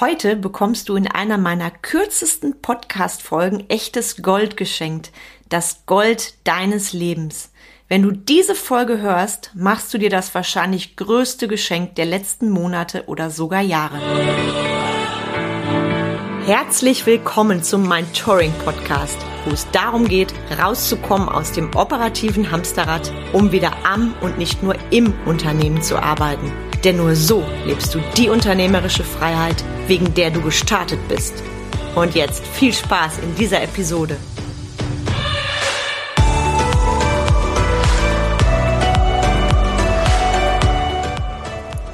Heute bekommst du in einer meiner kürzesten Podcast-Folgen echtes Gold geschenkt. Das Gold deines Lebens. Wenn du diese Folge hörst, machst du dir das wahrscheinlich größte Geschenk der letzten Monate oder sogar Jahre. Herzlich willkommen zum Mind Touring Podcast, wo es darum geht, rauszukommen aus dem operativen Hamsterrad, um wieder am und nicht nur im Unternehmen zu arbeiten. Denn nur so lebst du die unternehmerische Freiheit, wegen der du gestartet bist. Und jetzt viel Spaß in dieser Episode.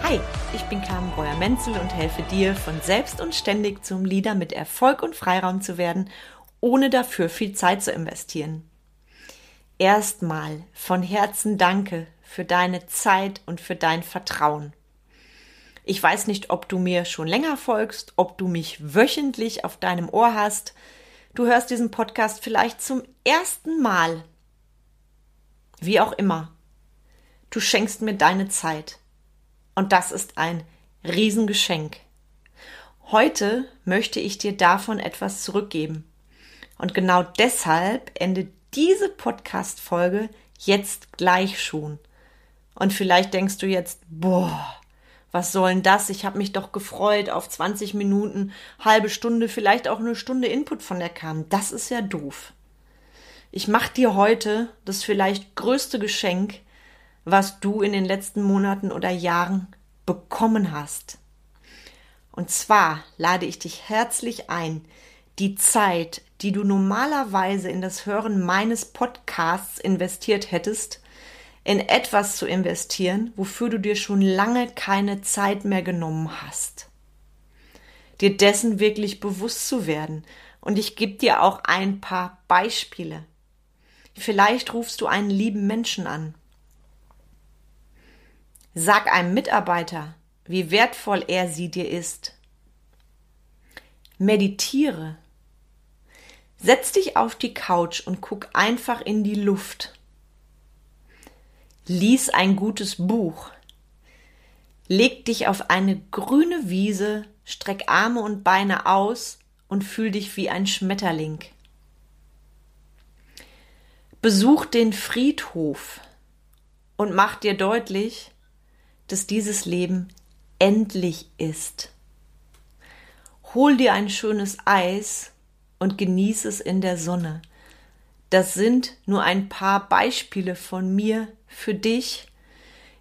Hi, ich bin Carmen Breuer-Menzel und helfe dir, von selbst und ständig zum Leader mit Erfolg und Freiraum zu werden, ohne dafür viel Zeit zu investieren. Erstmal von Herzen danke für deine Zeit und für dein Vertrauen. Ich weiß nicht, ob du mir schon länger folgst, ob du mich wöchentlich auf deinem Ohr hast. Du hörst diesen Podcast vielleicht zum ersten Mal. Wie auch immer. Du schenkst mir deine Zeit. Und das ist ein Riesengeschenk. Heute möchte ich dir davon etwas zurückgeben. Und genau deshalb endet diese Podcast-Folge jetzt gleich schon. Und vielleicht denkst du jetzt, boah, was soll denn das? Ich habe mich doch gefreut auf 20 Minuten, halbe Stunde, vielleicht auch eine Stunde Input von der Kam. Das ist ja doof. Ich mache dir heute das vielleicht größte Geschenk, was du in den letzten Monaten oder Jahren bekommen hast. Und zwar lade ich dich herzlich ein, die Zeit, die du normalerweise in das Hören meines Podcasts investiert hättest, in etwas zu investieren, wofür du dir schon lange keine Zeit mehr genommen hast. Dir dessen wirklich bewusst zu werden. Und ich gebe dir auch ein paar Beispiele. Vielleicht rufst du einen lieben Menschen an. Sag einem Mitarbeiter, wie wertvoll er sie dir ist. Meditiere. Setz dich auf die Couch und guck einfach in die Luft Lies ein gutes Buch. Leg dich auf eine grüne Wiese, streck Arme und Beine aus und fühl dich wie ein Schmetterling. Besuch den Friedhof und mach dir deutlich, dass dieses Leben endlich ist. Hol dir ein schönes Eis und genieß es in der Sonne. Das sind nur ein paar Beispiele von mir für dich.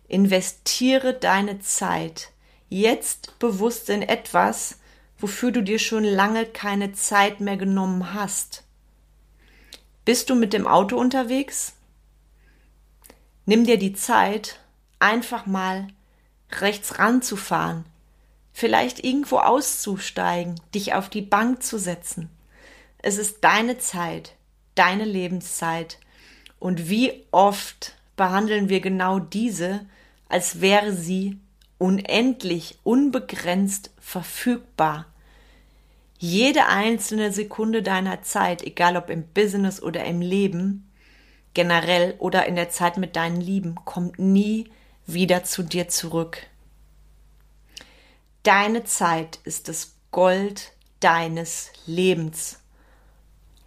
Investiere deine Zeit jetzt bewusst in etwas, wofür du dir schon lange keine Zeit mehr genommen hast. Bist du mit dem Auto unterwegs? Nimm dir die Zeit, einfach mal rechts ranzufahren, vielleicht irgendwo auszusteigen, dich auf die Bank zu setzen. Es ist deine Zeit, deine Lebenszeit. Und wie oft behandeln wir genau diese, als wäre sie unendlich, unbegrenzt verfügbar. Jede einzelne Sekunde deiner Zeit, egal ob im Business oder im Leben, generell oder in der Zeit mit deinen Lieben, kommt nie wieder zu dir zurück. Deine Zeit ist das Gold deines Lebens.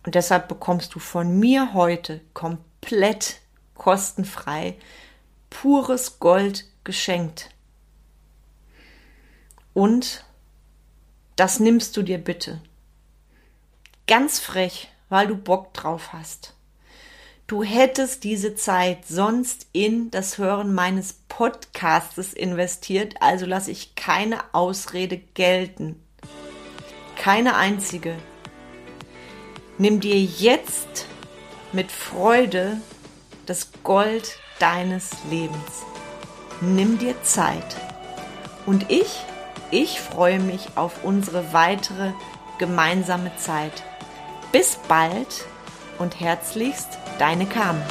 Und deshalb bekommst du von mir heute komplett kostenfrei pures Gold geschenkt. Und das nimmst du dir bitte. Ganz frech, weil du Bock drauf hast. Du hättest diese Zeit sonst in das Hören meines Podcastes investiert, also lasse ich keine Ausrede gelten. Keine einzige. Nimm dir jetzt mit Freude das Gold deines Lebens. Nimm dir Zeit. Und ich, ich freue mich auf unsere weitere gemeinsame Zeit. Bis bald und herzlichst deine Carmen.